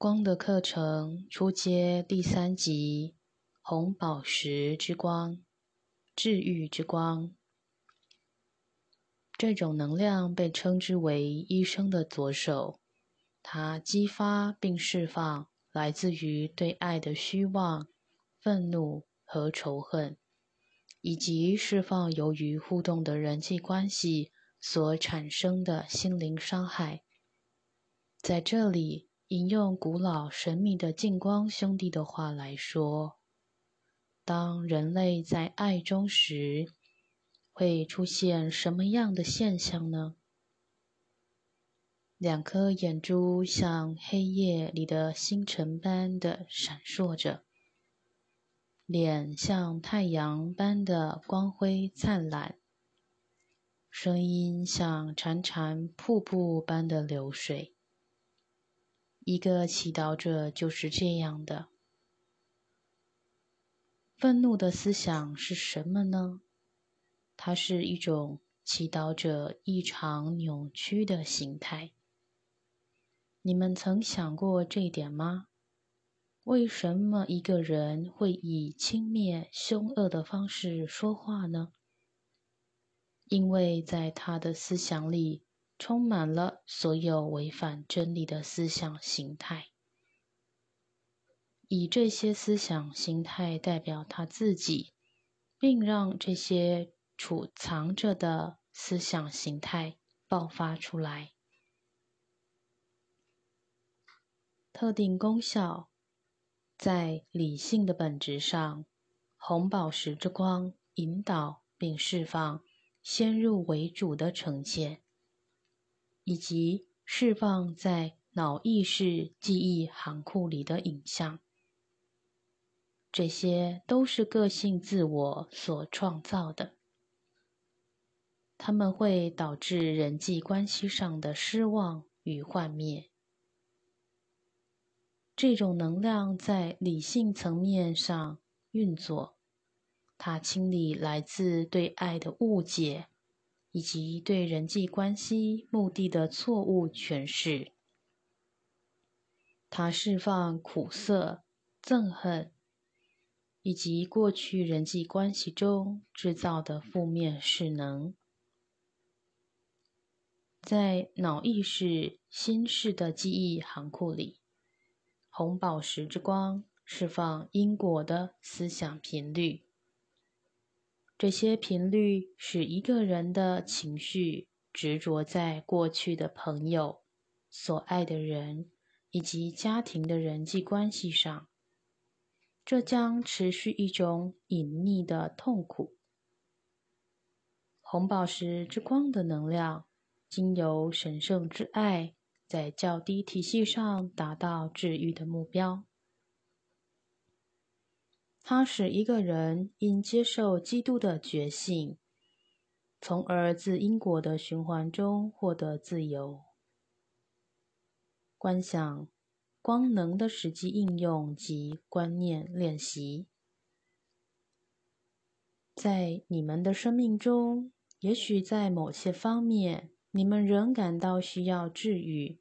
光的课程初阶第三集：红宝石之光，治愈之光。这种能量被称之为医生的左手，它激发并释放来自于对爱的虚妄、愤怒和仇恨，以及释放由于互动的人际关系所产生的心灵伤害。在这里。引用古老神秘的净光兄弟的话来说：“当人类在爱中时，会出现什么样的现象呢？两颗眼珠像黑夜里的星辰般的闪烁着，脸像太阳般的光辉灿烂，声音像潺潺瀑布般的流水。”一个祈祷者就是这样的。愤怒的思想是什么呢？它是一种祈祷者异常扭曲的形态。你们曾想过这一点吗？为什么一个人会以轻蔑、凶恶的方式说话呢？因为在他的思想里。充满了所有违反真理的思想形态，以这些思想形态代表他自己，并让这些储藏着的思想形态爆发出来。特定功效，在理性的本质上，红宝石之光引导并释放先入为主的呈现。以及释放在脑意识记忆行库里的影像，这些都是个性自我所创造的。他们会导致人际关系上的失望与幻灭。这种能量在理性层面上运作，它清理来自对爱的误解。以及对人际关系目的的错误诠释，它释放苦涩、憎恨，以及过去人际关系中制造的负面势能，在脑意识、心事的记忆行库里，红宝石之光释放因果的思想频率。这些频率使一个人的情绪执着在过去的朋友、所爱的人以及家庭的人际关系上，这将持续一种隐匿的痛苦。红宝石之光的能量，经由神圣之爱，在较低体系上达到治愈的目标。它使一个人因接受基督的觉醒，从而自因果的循环中获得自由。观想光能的实际应用及观念练习，在你们的生命中，也许在某些方面，你们仍感到需要治愈，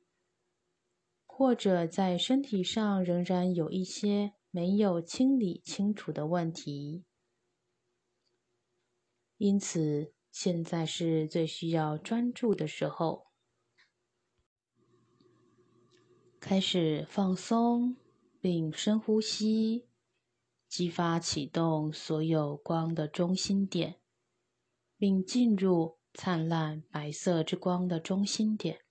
或者在身体上仍然有一些。没有清理清楚的问题，因此现在是最需要专注的时候。开始放松，并深呼吸，激发启动所有光的中心点，并进入灿烂白色之光的中心点。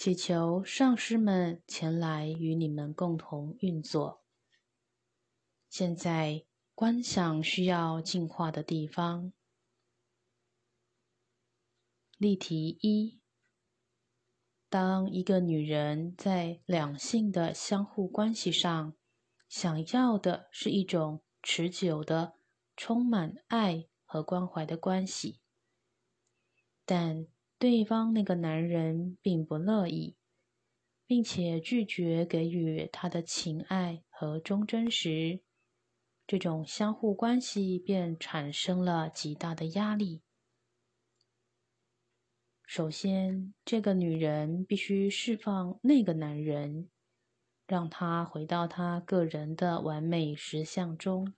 祈求上师们前来与你们共同运作。现在观想需要净化的地方。例题一：当一个女人在两性的相互关系上，想要的是一种持久的、充满爱和关怀的关系，但。对方那个男人并不乐意，并且拒绝给予他的情爱和忠贞时，这种相互关系便产生了极大的压力。首先，这个女人必须释放那个男人，让他回到他个人的完美实相中。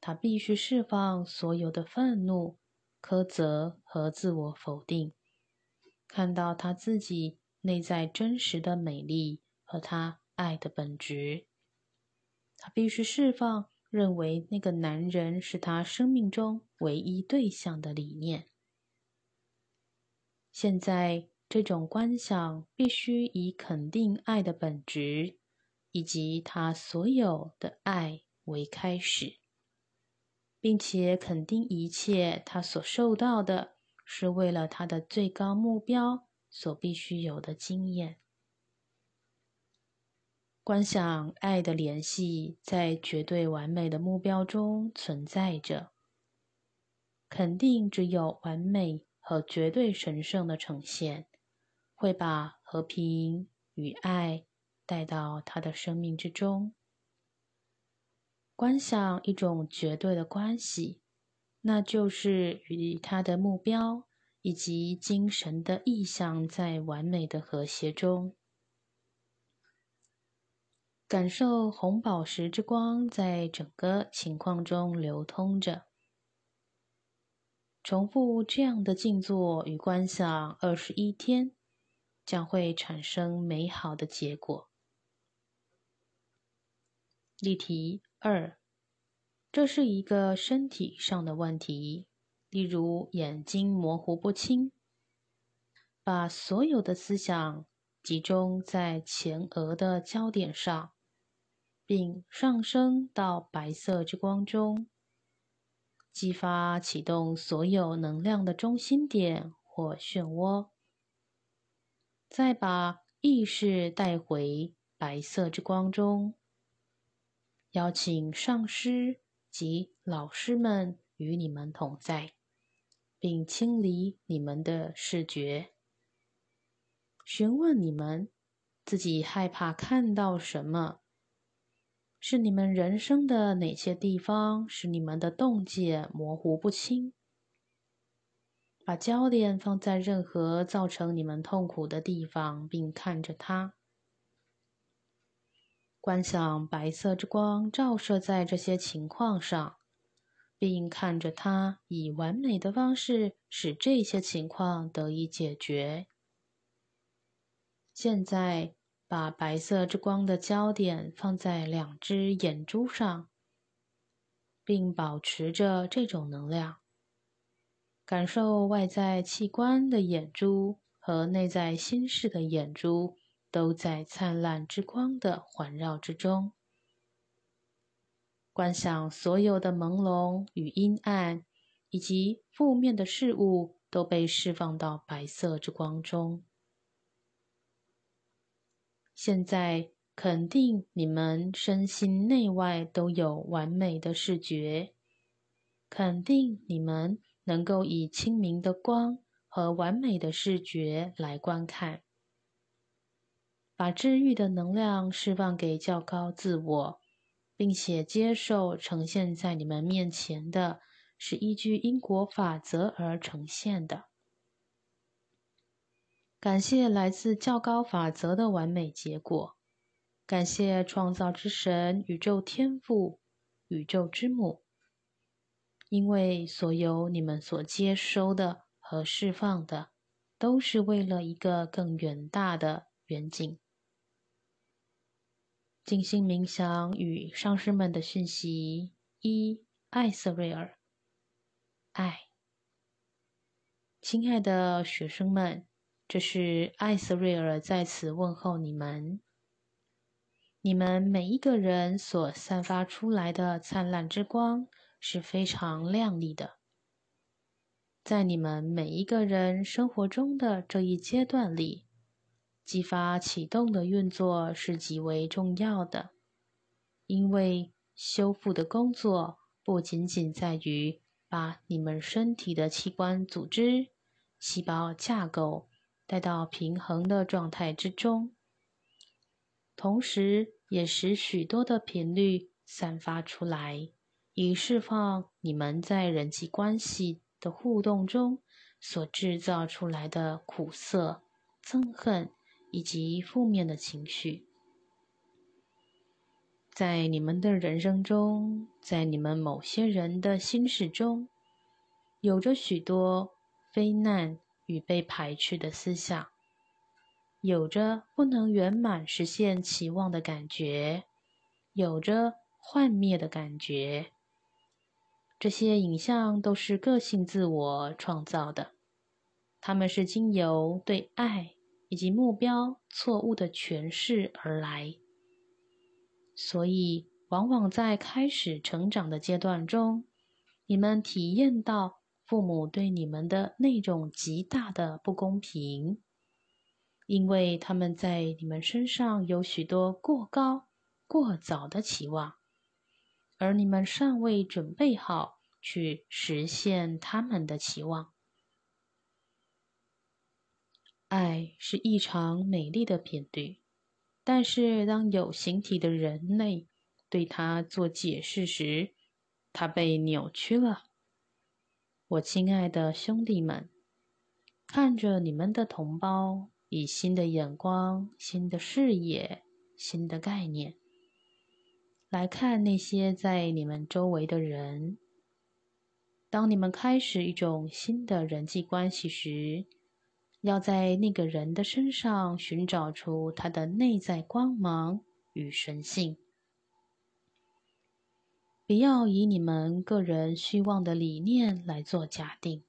他必须释放所有的愤怒、苛责和自我否定，看到他自己内在真实的美丽和他爱的本质。他必须释放认为那个男人是他生命中唯一对象的理念。现在，这种观想必须以肯定爱的本质以及他所有的爱为开始。并且肯定一切他所受到的是为了他的最高目标所必须有的经验。观想爱的联系在绝对完美的目标中存在着。肯定只有完美和绝对神圣的呈现，会把和平与爱带到他的生命之中。观想一种绝对的关系，那就是与他的目标以及精神的意向在完美的和谐中，感受红宝石之光在整个情况中流通着。重复这样的静坐与观想二十一天，将会产生美好的结果。例题。二，这是一个身体上的问题，例如眼睛模糊不清。把所有的思想集中在前额的焦点上，并上升到白色之光中，激发启动所有能量的中心点或漩涡。再把意识带回白色之光中。邀请上师及老师们与你们同在，并清理你们的视觉。询问你们自己害怕看到什么？是你们人生的哪些地方使你们的洞见模糊不清？把焦点放在任何造成你们痛苦的地方，并看着它。观想白色之光照射在这些情况上，并看着它以完美的方式使这些情况得以解决。现在，把白色之光的焦点放在两只眼珠上，并保持着这种能量，感受外在器官的眼珠和内在心事的眼珠。都在灿烂之光的环绕之中。观想所有的朦胧与阴暗，以及负面的事物都被释放到白色之光中。现在，肯定你们身心内外都有完美的视觉，肯定你们能够以清明的光和完美的视觉来观看。把治愈的能量释放给较高自我，并且接受呈现在你们面前的是依据因果法则而呈现的。感谢来自较高法则的完美结果，感谢创造之神、宇宙天赋、宇宙之母，因为所有你们所接收的和释放的，都是为了一个更远大的远景。静心冥想与上师们的讯息：一，艾瑟瑞尔，爱，亲爱的学生们，这是艾瑟瑞尔在此问候你们。你们每一个人所散发出来的灿烂之光是非常亮丽的，在你们每一个人生活中的这一阶段里。激发启动的运作是极为重要的，因为修复的工作不仅仅在于把你们身体的器官、组织、细胞架构带到平衡的状态之中，同时也使许多的频率散发出来，以释放你们在人际关系的互动中所制造出来的苦涩、憎恨以及负面的情绪。在你们的人生中，在你们某些人的心事中，有着许多非难与被排斥的思想，有着不能圆满实现期望的感觉，有着幻灭的感觉。这些影像都是个性自我创造的，他们是经由对爱以及目标错误的诠释而来。所以，往往在开始成长的阶段中，你们体验到父母对你们的那种极大的不公平，因为他们在你们身上有许多过高、过早的期望，而你们尚未准备好去实现他们的期望。爱是异常美丽的频率。但是，当有形体的人类对它做解释时，它被扭曲了。我亲爱的兄弟们，看着你们的同胞以新的眼光、新的视野、新的概念来看那些在你们周围的人。当你们开始一种新的人际关系时，要在那个人的身上寻找出他的内在光芒与神性，不要以你们个人虚妄的理念来做假定。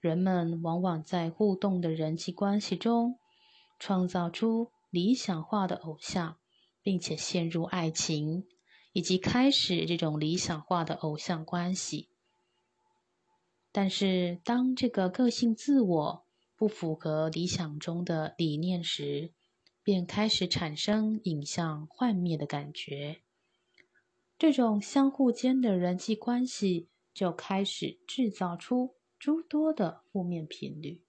人们往往在互动的人际关系中创造出理想化的偶像，并且陷入爱情，以及开始这种理想化的偶像关系。但是，当这个个性自我，不符合理想中的理念时，便开始产生影像幻灭的感觉。这种相互间的人际关系就开始制造出诸多的负面频率。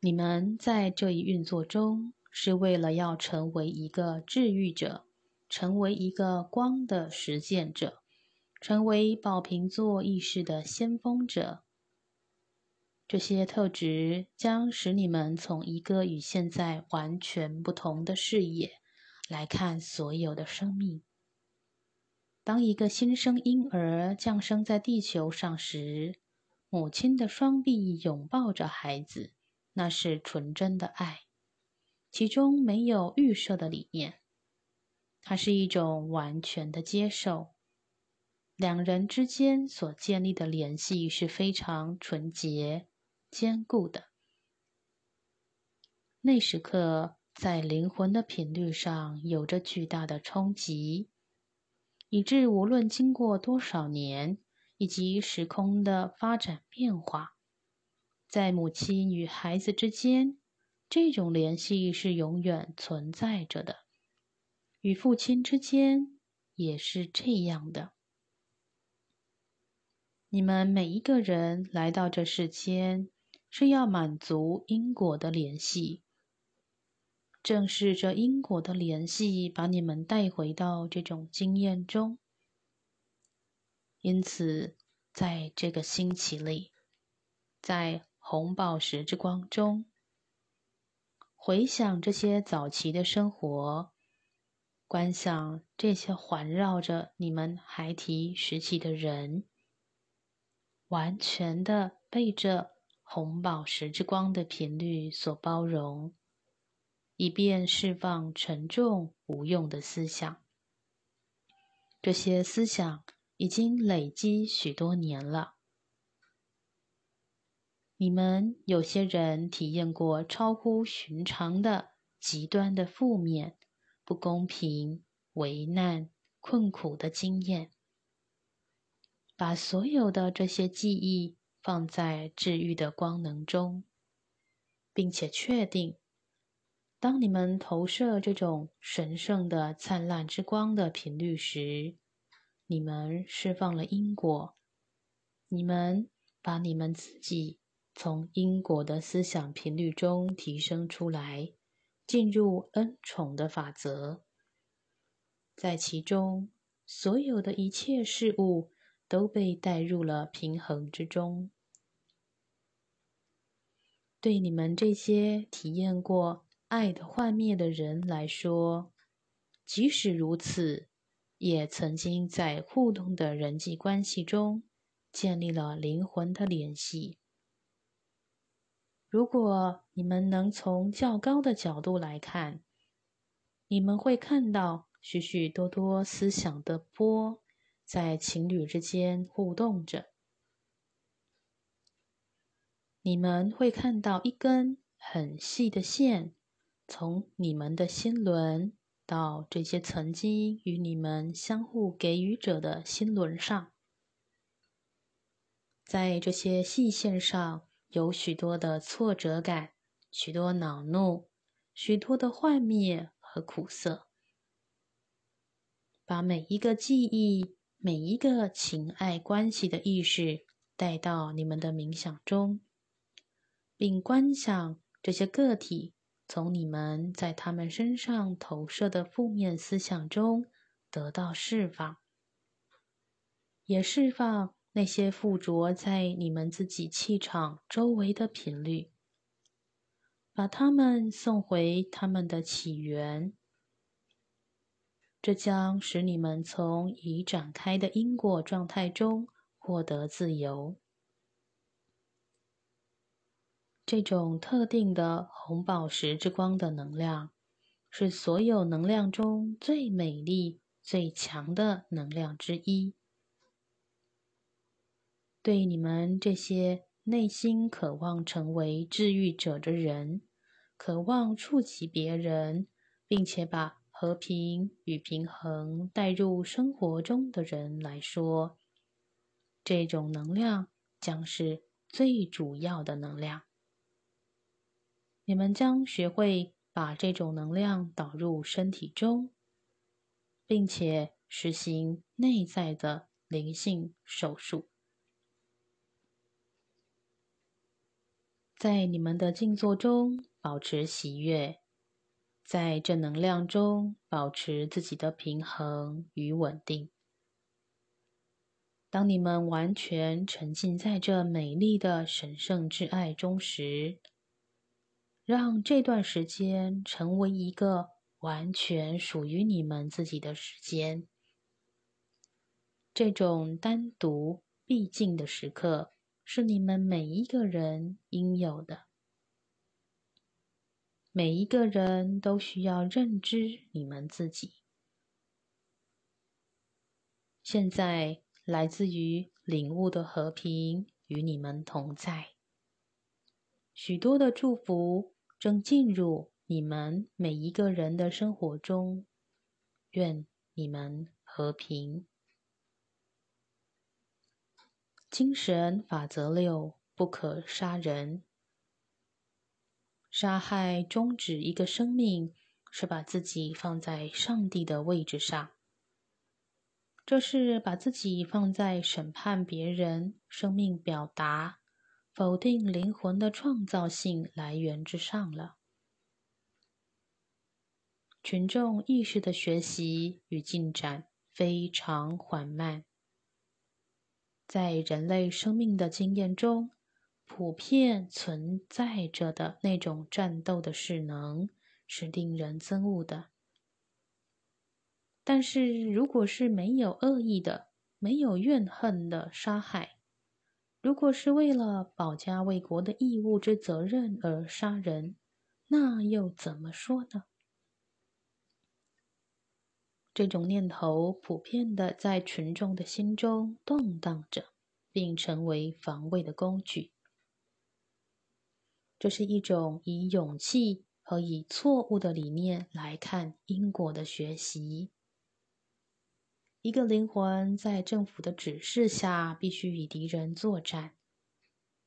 你们在这一运作中，是为了要成为一个治愈者，成为一个光的实践者，成为宝瓶座意识的先锋者。这些特质将使你们从一个与现在完全不同的视野来看所有的生命。当一个新生婴儿降生在地球上时，母亲的双臂拥抱着孩子，那是纯真的爱，其中没有预设的理念，它是一种完全的接受。两人之间所建立的联系是非常纯洁。坚固的那时刻，在灵魂的频率上有着巨大的冲击，以致无论经过多少年以及时空的发展变化，在母亲与孩子之间，这种联系是永远存在着的。与父亲之间也是这样的。你们每一个人来到这世间。是要满足因果的联系，正是这因果的联系把你们带回到这种经验中。因此，在这个星期里，在红宝石之光中，回想这些早期的生活，观想这些环绕着你们孩提时期的人，完全的被这。红宝石之光的频率所包容，以便释放沉重无用的思想。这些思想已经累积许多年了。你们有些人体验过超乎寻常的极端的负面、不公平、危难、困苦的经验，把所有的这些记忆。放在治愈的光能中，并且确定，当你们投射这种神圣的灿烂之光的频率时，你们释放了因果，你们把你们自己从因果的思想频率中提升出来，进入恩宠的法则，在其中，所有的一切事物都被带入了平衡之中。对你们这些体验过爱的幻灭的人来说，即使如此，也曾经在互动的人际关系中建立了灵魂的联系。如果你们能从较高的角度来看，你们会看到许许多多思想的波在情侣之间互动着。你们会看到一根很细的线，从你们的心轮到这些曾经与你们相互给予者的心轮上，在这些细线上有许多的挫折感，许多恼怒，许多的幻灭和苦涩。把每一个记忆、每一个情爱关系的意识带到你们的冥想中。并观想这些个体从你们在他们身上投射的负面思想中得到释放，也释放那些附着在你们自己气场周围的频率，把它们送回他们的起源。这将使你们从已展开的因果状态中获得自由。这种特定的红宝石之光的能量，是所有能量中最美丽、最强的能量之一。对你们这些内心渴望成为治愈者的人，渴望触及别人，并且把和平与平衡带入生活中的人来说，这种能量将是最主要的能量。你们将学会把这种能量导入身体中，并且实行内在的灵性手术。在你们的静坐中保持喜悦，在正能量中保持自己的平衡与稳定。当你们完全沉浸在这美丽的神圣之爱中时，让这段时间成为一个完全属于你们自己的时间。这种单独必经的时刻是你们每一个人应有的。每一个人都需要认知你们自己。现在，来自于领悟的和平与你们同在，许多的祝福。正进入你们每一个人的生活中，愿你们和平。精神法则六：不可杀人。杀害终止一个生命，是把自己放在上帝的位置上，这是把自己放在审判别人生命表达。否定灵魂的创造性来源之上了。群众意识的学习与进展非常缓慢，在人类生命的经验中，普遍存在着的那种战斗的势能是令人憎恶的。但是，如果是没有恶意的、没有怨恨的杀害，如果是为了保家卫国的义务之责任而杀人，那又怎么说呢？这种念头普遍的在群众的心中动荡着，并成为防卫的工具。这是一种以勇气和以错误的理念来看因果的学习。一个灵魂在政府的指示下必须与敌人作战，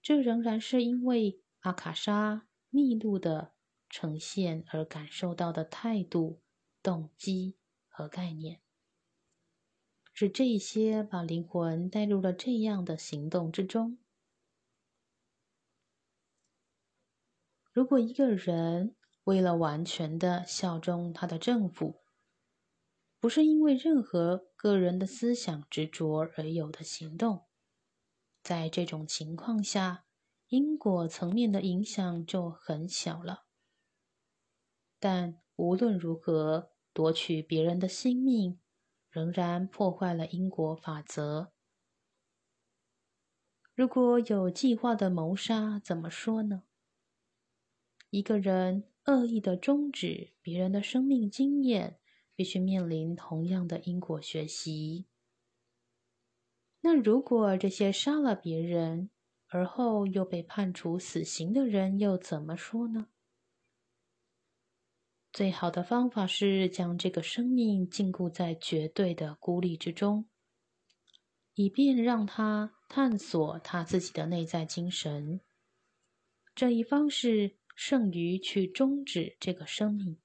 这仍然是因为阿卡莎密录的呈现而感受到的态度、动机和概念，是这些把灵魂带入了这样的行动之中。如果一个人为了完全的效忠他的政府，不是因为任何个人的思想执着而有的行动。在这种情况下，因果层面的影响就很小了。但无论如何，夺取别人的性命，仍然破坏了因果法则。如果有计划的谋杀，怎么说呢？一个人恶意的终止别人的生命经验，必须面临同样的因果学习。那如果这些杀了别人，而后又被判处死刑的人，又怎么说呢？最好的方法是将这个生命禁锢在绝对的孤立之中，以便让他。探索他自己的内在精神，这一方式胜于去终止这个生命。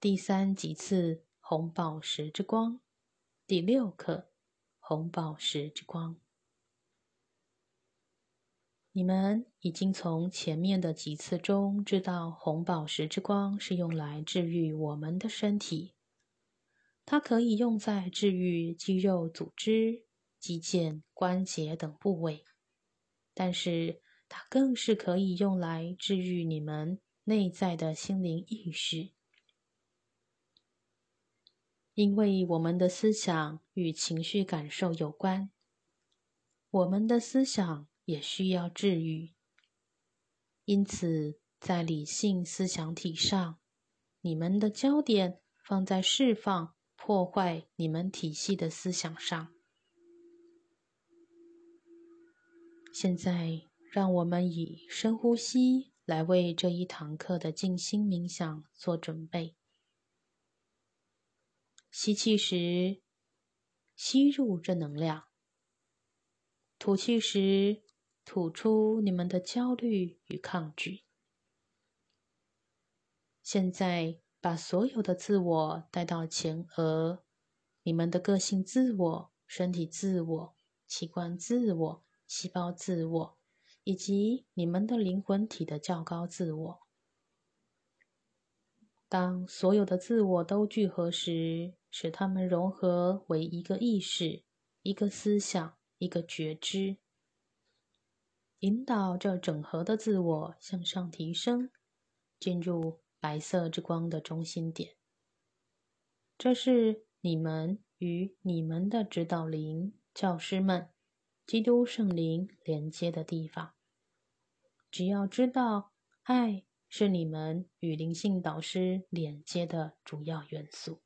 第三几次红宝石之光，第六课红宝石之光。你们已经从前面的几次中知道，红宝石之光是用来治愈我们的身体。它可以用在治愈肌肉、组织、肌腱、关节等部位，但是它更是可以用来治愈你们内在的心灵意识，因为我们的思想与情绪感受有关，我们的思想也需要治愈。因此，在理性思想体上，你们的焦点放在释放。破坏你们体系的思想上。现在，让我们以深呼吸来为这一堂课的静心冥想做准备。吸气时，吸入正能量；吐气时，吐出你们的焦虑与抗拒。现在。把所有的自我带到前额，你们的个性自我、身体自我、器官自我、细胞自我，以及你们的灵魂体的较高自我。当所有的自我都聚合时，使它们融合为一个意识、一个思想、一个觉知，引导这整合的自我向上提升，进入。白色之光的中心点，这是你们与你们的指导灵、教师们、基督圣灵连接的地方。只要知道，爱是你们与灵性导师连接的主要元素，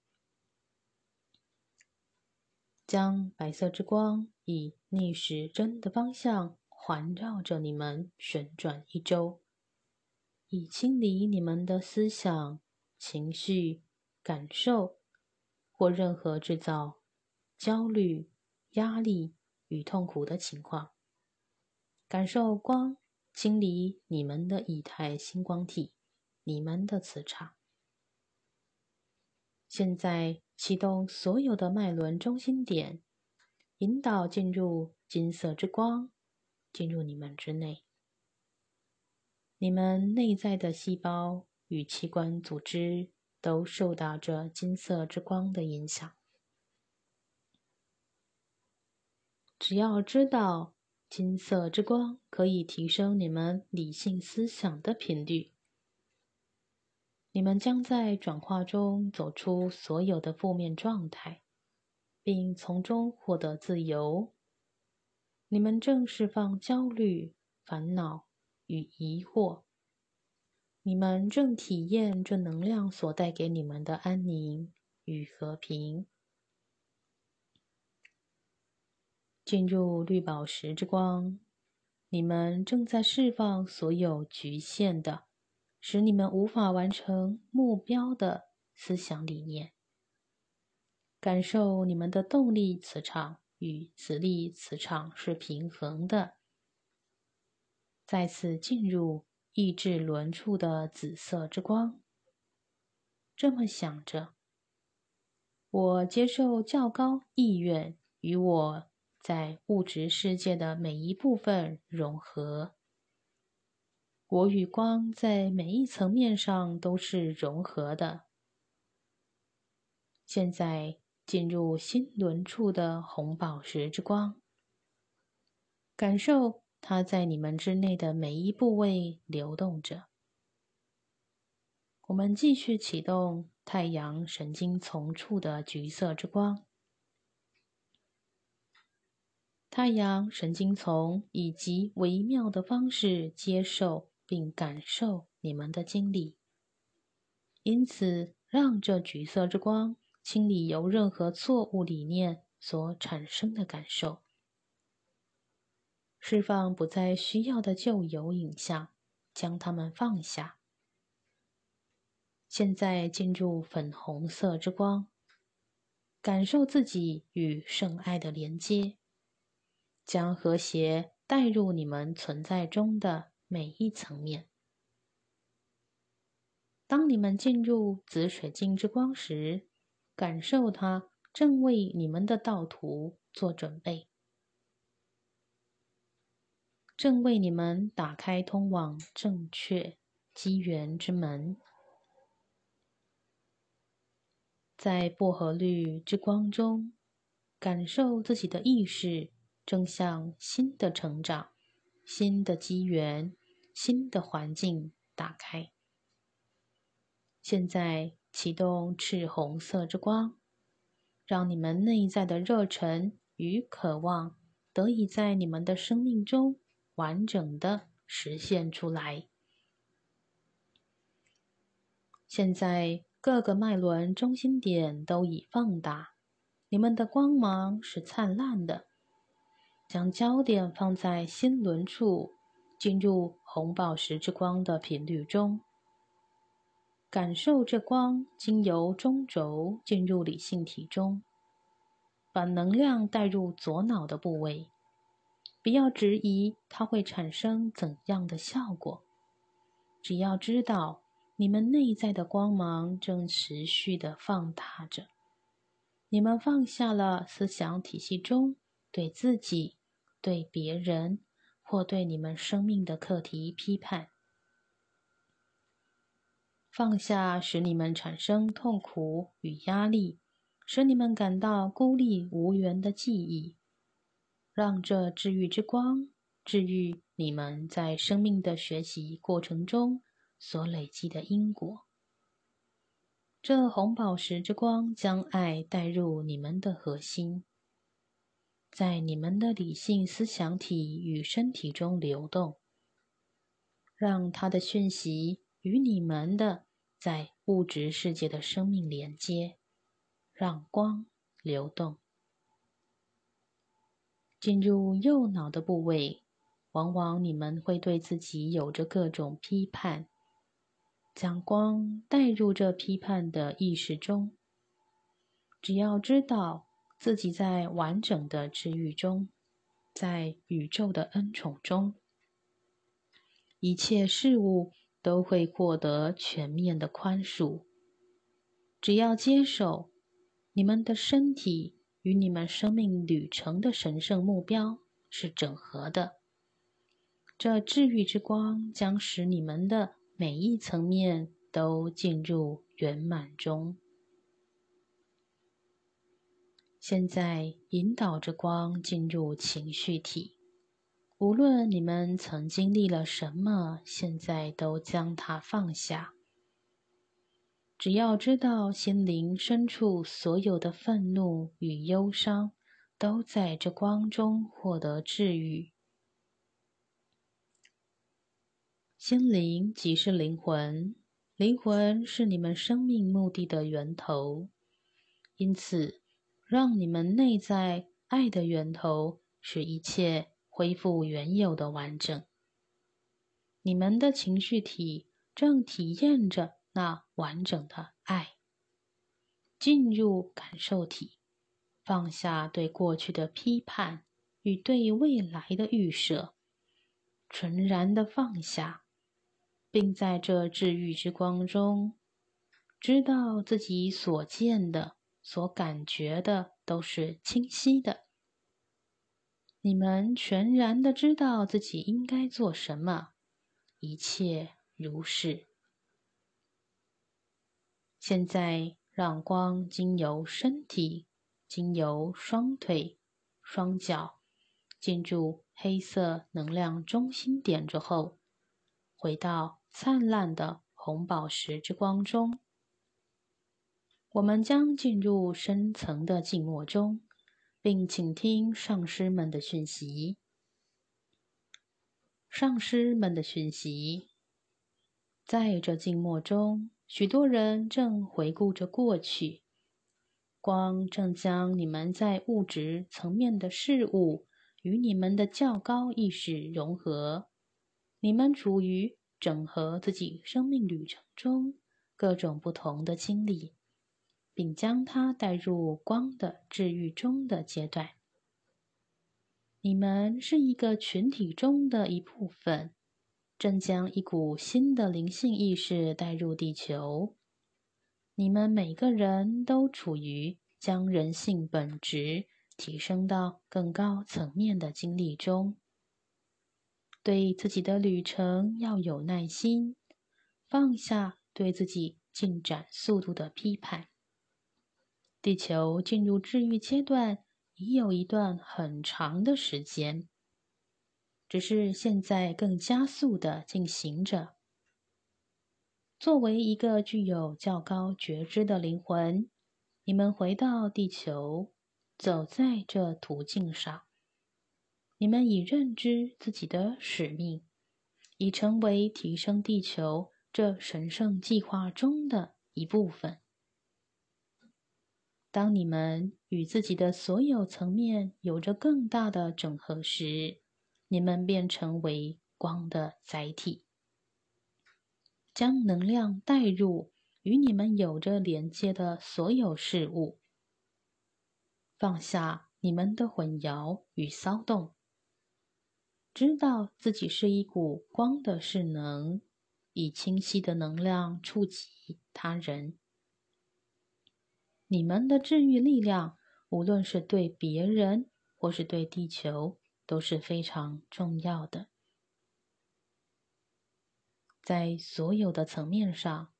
将白色之光以逆时针的方向环绕着你们旋转一周。以清理你们的思想、情绪、感受，或任何制造焦虑、压力与痛苦的情况。感受光清理你们的以太星光体，你们的磁场。现在启动所有的脉轮中心点，引导进入金色之光，进入你们之内。你们内在的细胞与器官组织都受到这金色之光的影响。只要知道金色之光可以提升你们理性思想的频率，你们将在转化中走出所有的负面状态，并从中获得自由。你们正释放焦虑、烦恼。与疑惑，你们正体验这能量所带给你们的安宁与和平。进入绿宝石之光，你们正在释放所有局限的、使你们无法完成目标的思想理念。感受你们的动力磁场与磁力磁场是平衡的。再次进入意志轮处的紫色之光。这么想着，我接受较高意愿与我在物质世界的每一部分融合。我与光在每一层面上都是融合的。现在进入心轮处的红宝石之光，感受它在你们之内的每一部位流动着。我们继续启动太阳神经丛处的橘色之光。太阳神经丛以极微妙的方式接受并感受你们的经历，因此让这橘色之光清理由任何错误理念所产生的感受，释放不再需要的旧有影像，将它们放下。现在进入粉红色之光，感受自己与圣爱的连接。将和谐带入你们存在中的每一层面。当你们进入紫水晶之光时，感受它正为你们的道途做准备，正为你们打开通往正确机缘之门。在薄荷绿之光中，感受自己的意识。正向新的成长、新的机缘、新的环境打开。现在启动赤红色之光，让你们内在的热忱与渴望得以在你们的生命中完整的实现出来。现在各个脉轮中心点都已放大，你们的光芒是灿烂的。将焦点放在心轮处，进入红宝石之光的频率中，感受这光经由中轴进入理性体中，把能量带入左脑的部位。不要质疑它会产生怎样的效果，只要知道你们内在的光芒正持续的放大着。你们放下了思想体系中。对自己、对别人或对你们生命的课题批判，放下使你们产生痛苦与压力，使你们感到孤立无援的记忆，让这治愈之光治愈你们在生命的学习过程中所累积的因果。这红宝石之光将爱带入你们的核心。在你们的理性思想体与身体中流动，让它的讯息与你们的在物质世界的生命连接，让光流动进入右脑的部位。往往你们会对自己有着各种批判，将光带入这批判的意识中。只要知道。自己在完整的治愈中，在宇宙的恩宠中，一切事物都会获得全面的宽恕。只要接受，你们的身体与你们生命旅程的神圣目标是整合的。这治愈之光将使你们的每一层面都进入圆满中。现在引导着光进入情绪体，无论你们曾经历了什么，现在都将它放下。只要知道心灵深处所有的愤怒与忧伤，都在这光中获得治愈。心灵即是灵魂，灵魂是你们生命目的的源头，因此。让你们内在爱的源头，使一切恢复原有的完整。你们的情绪体正体验着那完整的爱。进入感受体，放下对过去的批判与对未来的预设，纯然的放下，并在这治愈之光中，知道自己所见的。所感觉的都是清晰的。你们全然的知道自己应该做什么，一切如是。现在，让光经由身体，经由双腿、双脚，进入黑色能量中心点之后，回到灿烂的红宝石之光中。我们将进入深层的静默中，并倾听上师们的讯息。上师们的讯息，在这静默中。许多人正回顾着过去，光正将你们在物质层面的事物与你们的较高意识融合。你们处于整合自己生命旅程中各种不同的经历，并将它带入光的治愈中的阶段。你们是一个群体中的一部分。正将一股新的灵性意识带入地球。你们每个人都处于将人性本质提升到更高层面的经历中。对自己的旅程要有耐心，放下对自己进展速度的批判。地球进入治愈阶段已有一段很长的时间。只是现在更加速的进行着。作为一个具有较高觉知的灵魂，你们回到地球，走在这途径上。你们已认知自己的使命，已成为提升地球这神圣计划中的一部分。当你们与自己的所有层面有着更大的整合时，你们便成为光的载体，将能量带入与你们有着连接的所有事物，放下你们的混淆与骚动，知道自己是一股光的势能，以清晰的能量触及他人。你们的治愈力量，无论是对别人或是对地球。都是非常重要的，在所有的层面上，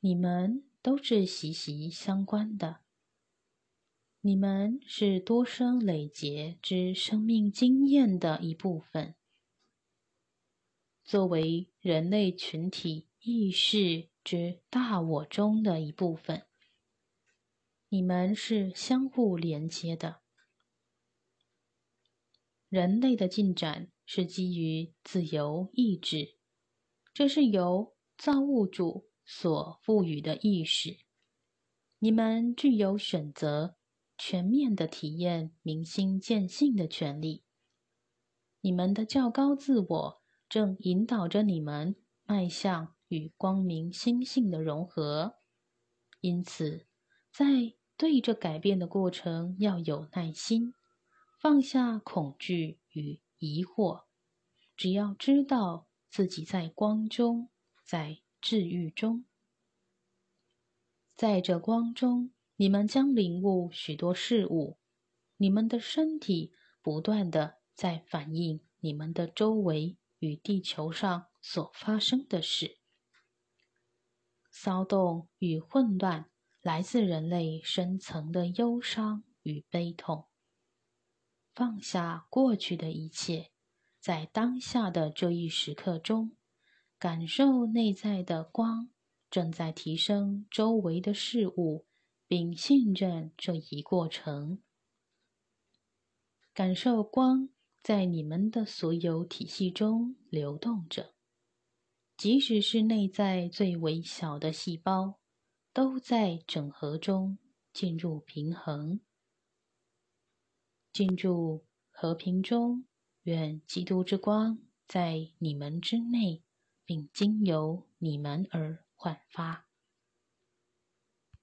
你们都是息息相关的。你们是多生累劫之生命经验的一部分，作为人类群体意识之大我中的一部分，你们是相互连接的。人类的进展是基于自由意志，这是由造物主所赋予的意识。你们具有选择、全面的体验明心见性的权利。你们的较高自我正引导着你们迈向与光明心性的融合。因此，在对这改变的过程要有耐心。放下恐惧与疑惑，只要知道自己在光中，在治愈中，在这光中，你们将领悟许多事物。你们的身体不断的在反映你们的周围与地球上所发生的事。骚动与混乱来自人类深层的忧伤与悲痛。放下过去的一切，在当下的这一时刻中，感受内在的光正在提升周围的事物，并信任这一过程。感受光在你们的所有体系中流动着，即使是内在最微小的细胞，都在整合中进入平衡。进入和平中，愿基督之光在你们之内，并经由你们而焕发。